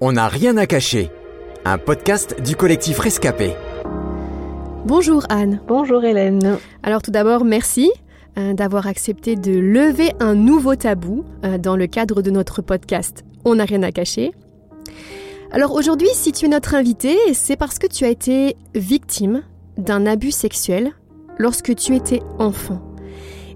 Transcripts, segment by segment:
On n'a rien à cacher. Un podcast du collectif Rescapé. Bonjour Anne. Bonjour Hélène. Alors tout d'abord, merci euh, d'avoir accepté de lever un nouveau tabou euh, dans le cadre de notre podcast On n'a rien à cacher. Alors aujourd'hui, si tu es notre invité, c'est parce que tu as été victime d'un abus sexuel lorsque tu étais enfant.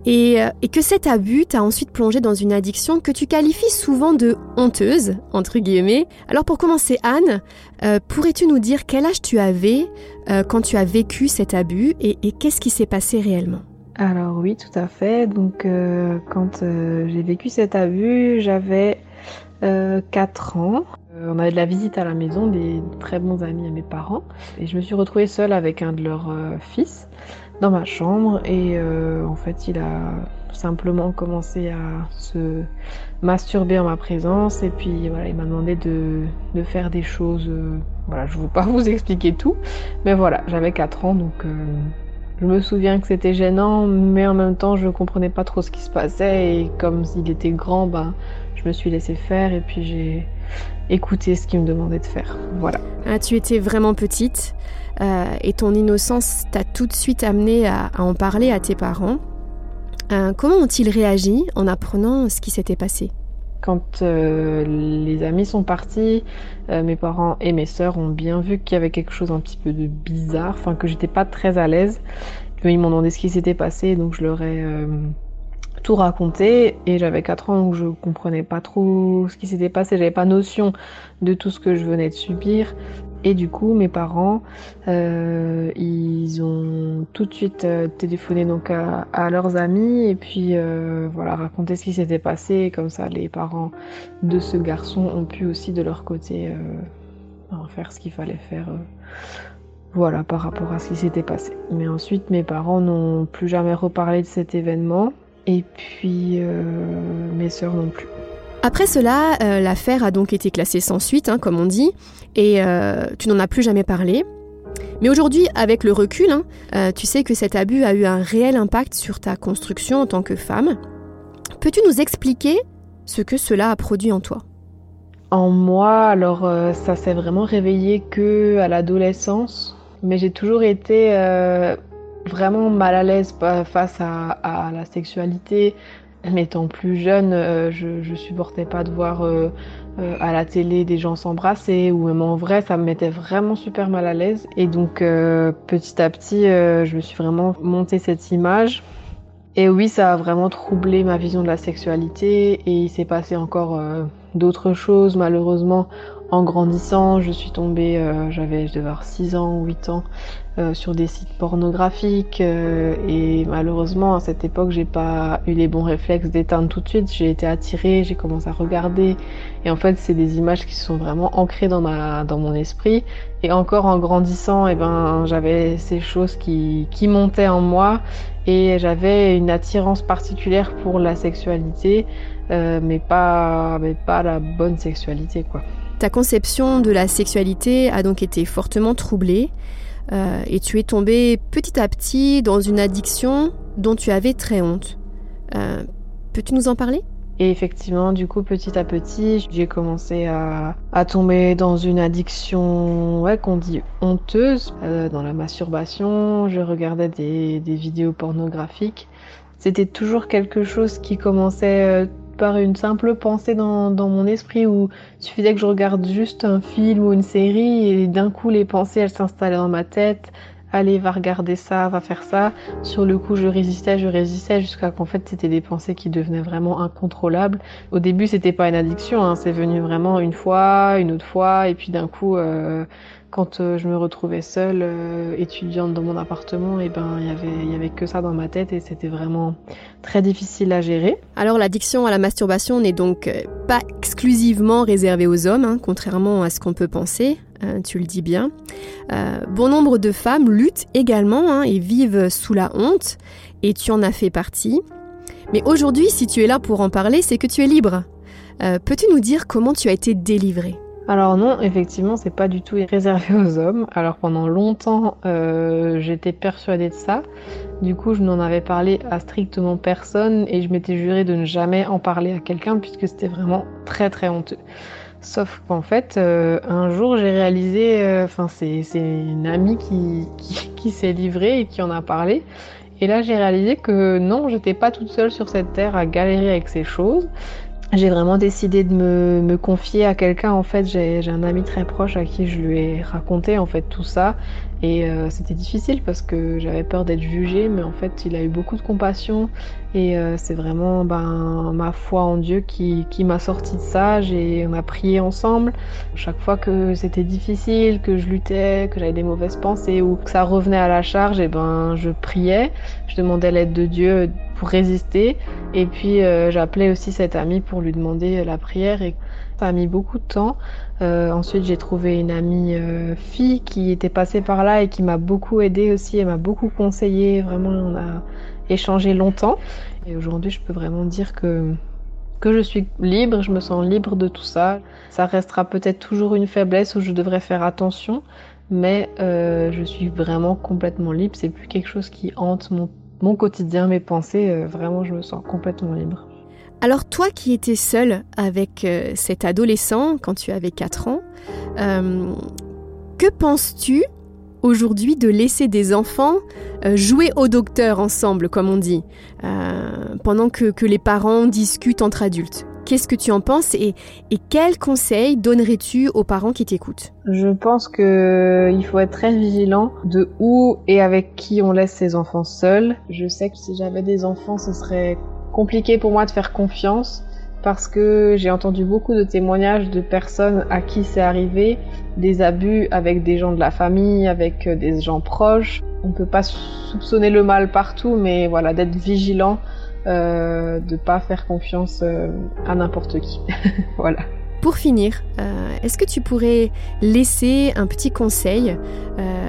Et, euh, et que cet abus t'a ensuite plongé dans une addiction que tu qualifies souvent de honteuse, entre guillemets. Alors pour commencer, Anne, euh, pourrais-tu nous dire quel âge tu avais euh, quand tu as vécu cet abus et, qu'est-ce qui s'est passé réellement? Alors oui, tout à fait. Donc quand j'ai vécu cet abus, j'avais euh, 4 ans. On avait de la visite à la maison, des très bons amis à mes parents. Et je me suis retrouvée seule avec un de leurs fils dans ma chambre. Et euh, en fait, il a simplement commencé à se masturber en ma présence. Et puis voilà, il m'a demandé de, faire des choses. euh, voilà, je ne veux pas vous expliquer tout. Mais voilà, j'avais 4 ans, donc euh, je me souviens que c'était gênant, mais en même temps, je comprenais pas trop ce qui se passait. Et comme il était grand, ben, je me suis laissée faire et puis j'ai écouté ce qu'il me demandait de faire. Voilà. Ah, Tu étais vraiment petite euh, et ton innocence t'a tout de suite amené à, à en parler à tes parents. Euh, comment ont-ils réagi en apprenant ce qui s'était passé? Quand euh, les amis sont partis, euh, mes parents et mes sœurs ont bien vu qu'il y avait quelque chose un petit peu de bizarre, enfin que j'étais pas très à l'aise. Ils m'ont demandé ce qui s'était passé, donc je leur ai euh, tout raconté. Et j'avais 4 ans, donc je comprenais pas trop ce qui s'était passé, j'avais pas notion de tout ce que je venais de subir. Et du coup, mes parents, euh, ils ont tout de suite euh, téléphoné donc à, leurs amis et puis euh, voilà raconté ce qui s'était passé. Comme ça, les parents de ce garçon ont pu aussi de leur côté faire ce qu'il fallait faire. voilà, par rapport à ce qui s'était passé. Mais ensuite, mes parents n'ont plus jamais reparlé de cet événement. Et puis, euh, mes sœurs non plus. Après cela, euh, l'affaire a donc été classée sans suite, hein, comme on dit, et euh, tu n'en as plus jamais parlé. Mais aujourd'hui, avec le recul, hein, euh, tu sais que cet abus a eu un réel impact sur ta construction en tant que femme. Peux-tu nous expliquer ce que cela a produit en toi? En moi, alors ça s'est vraiment réveillé que à l'adolescence, mais j'ai toujours été vraiment mal à l'aise face à, la sexualité. Étant plus jeune, euh, je, supportais pas de voir euh, euh, à la télé des gens s'embrasser ou même en vrai, ça me mettait vraiment super mal à l'aise. Et donc petit à petit, je me suis vraiment monté cette image. Et oui, ça a vraiment troublé ma vision de la sexualité et il s'est passé encore d'autres choses malheureusement en grandissant je suis tombée euh, j'avais je devais avoir 6 ans ou 8 ans euh, sur des sites pornographiques euh, et malheureusement à cette époque j'ai pas eu les bons réflexes d'éteindre tout de suite. J'ai été attirée j'ai commencé à regarder. Et en fait c'est des images qui sont vraiment ancrées dans ma dans mon esprit. Et encore en grandissant et ben j'avais ces choses qui qui montaient en moi. Et j'avais une attirance particulière pour la sexualité euh, mais pas mais pas la bonne sexualité quoi Ta conception de la sexualité a donc été fortement troublée euh, et tu es tombée petit à petit dans une addiction dont tu avais très honte. Euh, Peux-tu nous en parler? Et effectivement, du coup, petit à petit, j'ai commencé à, à tomber dans une addiction, ouais, qu'on dit honteuse, euh, dans la masturbation. Je regardais des, des vidéos pornographiques. C'était toujours quelque chose qui commençait par une simple pensée dans, mon esprit où il suffisait que je regarde juste un film ou une série et d'un coup les pensées elles s'installaient dans ma tête. Allez, va regarder ça, va faire ça. Sur le coup, je résistais, je résistais jusqu'à qu'en fait, c'était des pensées qui devenaient vraiment incontrôlables. Au début, c'était pas une addiction, hein, c'est venu vraiment une fois, une autre fois, et puis d'un coup, euh, quand euh, je me retrouvais seule, euh, étudiante dans mon appartement, et ben, il y avait, il y avait que ça dans ma tête, et c'était vraiment très difficile à gérer. Alors l'addiction à la masturbation n'est donc euh, pas exclusivement réservée aux hommes, hein, contrairement à ce qu'on peut penser, euh, tu le dis bien. Euh, bon nombre de femmes luttent également hein, et vivent sous la honte, et tu en as fait partie. Mais aujourd'hui, si tu es là pour en parler, c'est que tu es libre. Euh, Peux-tu nous dire comment tu as été délivrée? Alors non, effectivement, c'est pas du tout réservé aux hommes. Alors pendant longtemps, j'étais persuadée de ça. Du coup, je n'en avais parlé à strictement personne et je m'étais juré de ne jamais en parler à quelqu'un puisque c'était vraiment très très honteux. Sauf qu'en fait, euh, un jour, j'ai réalisé, euh, enfin, c'est une amie qui, qui, qui s'est livrée et qui en a parlé. Et là, j'ai réalisé que non, j'étais pas toute seule sur cette terre à galérer avec ces choses j'ai vraiment décidé de me, confier à quelqu'un. En fait, j'ai un ami très proche à qui je lui ai raconté en fait tout ça. Et euh, c'était difficile parce que j'avais peur d'être jugée, mais en fait, il a eu beaucoup de compassion. Et euh, c'est vraiment ben, ma foi en Dieu qui, qui m'a sorti de ça. On a prié ensemble. Chaque fois que c'était difficile, que je luttais, que j'avais des mauvaises pensées ou que ça revenait à la charge, et ben je priais. Je demandais l'aide de Dieu pour résister. Et puis euh, j'appelais aussi cette amie pour lui demander la prière et ça a mis beaucoup de temps. Euh, ensuite j'ai trouvé une amie euh, fille qui était passée par là et qui m'a beaucoup aidée aussi, elle m'a beaucoup conseillé, vraiment on a échangé longtemps. Et aujourd'hui je peux vraiment dire que que je suis libre, je me sens libre de tout ça. Ça restera peut-être toujours une faiblesse où je devrais faire attention, mais je suis vraiment complètement libre. C'est plus quelque chose qui hante mon mon quotidien, mes pensées, euh, vraiment, je me sens complètement libre. Alors toi qui étais seule avec euh, cet adolescent quand tu avais 4 ans, euh, que penses-tu aujourd'hui de laisser des enfants jouer au docteur ensemble, comme on dit, pendant que, que les parents discutent entre adultes? Qu'est-ce que tu en penses et, quels conseils donnerais-tu aux parents qui t'écoutent? Je pense qu'il faut être très vigilant de où et avec qui on laisse ses enfants seuls. Je sais que si j'avais des enfants, ce serait compliqué pour moi de faire confiance parce que j'ai entendu beaucoup de témoignages de personnes à qui c'est arrivé, des abus avec des gens de la famille, avec euh, des gens proches. On peut pas soupçonner le mal partout, mais voilà, d'être vigilant euh, de pas faire confiance euh, à n'importe qui. voilà. Pour finir, euh, est-ce que tu pourrais laisser un petit conseil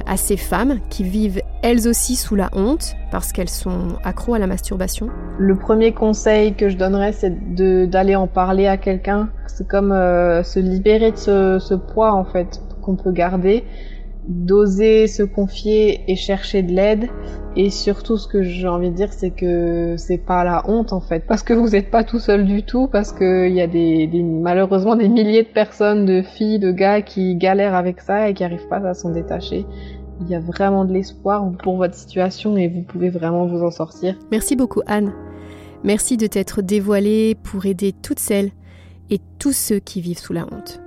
à ces femmes qui vivent elles aussi sous la honte parce qu'elles sont accros à la masturbation? Le premier conseil que je donnerais, c'est d'aller en parler à quelqu'un. C'est comme se libérer de ce, ce poids en fait qu'on peut garder d'oser se confier et chercher de l'aide. Et surtout, ce que j'ai envie de dire, c'est que c'est pas la honte en fait, parce que vous n'êtes pas tout seul du tout, parce qu'il y a des, malheureusement des milliers de personnes, de filles, de gars qui galèrent avec ça et qui arrivent pas à s'en détacher. Il y a vraiment de l'espoir pour votre situation et vous pouvez vraiment vous en sortir. Merci beaucoup Anne. Merci de t'être dévoilée pour aider toutes celles et tous ceux qui vivent sous la honte.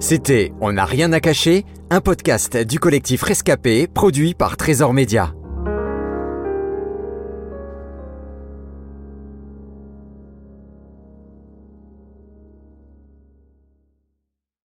C'était On n'a rien à cacher, un podcast du collectif Rescapé produit par Trésor Média.